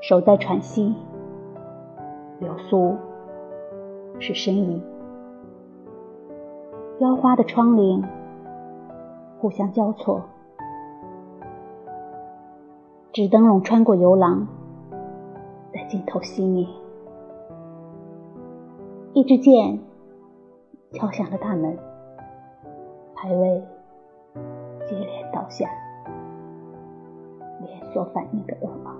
手在喘息，流苏是呻吟。雕花的窗棂互相交错，纸灯笼穿过游廊，在尽头熄灭。一支箭敲响了大门，排位接连倒下，连锁反应的噩梦。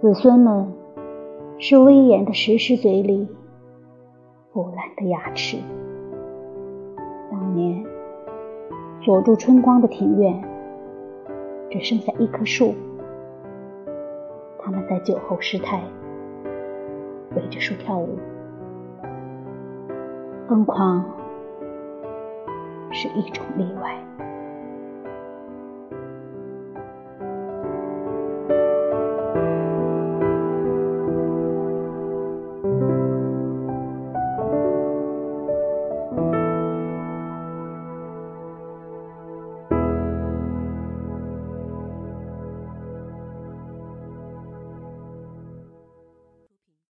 子孙们是威严的石狮嘴里腐烂的牙齿。当年锁住春光的庭院，只剩下一棵树。他们在酒后失态，围着树跳舞。疯狂是一种例外。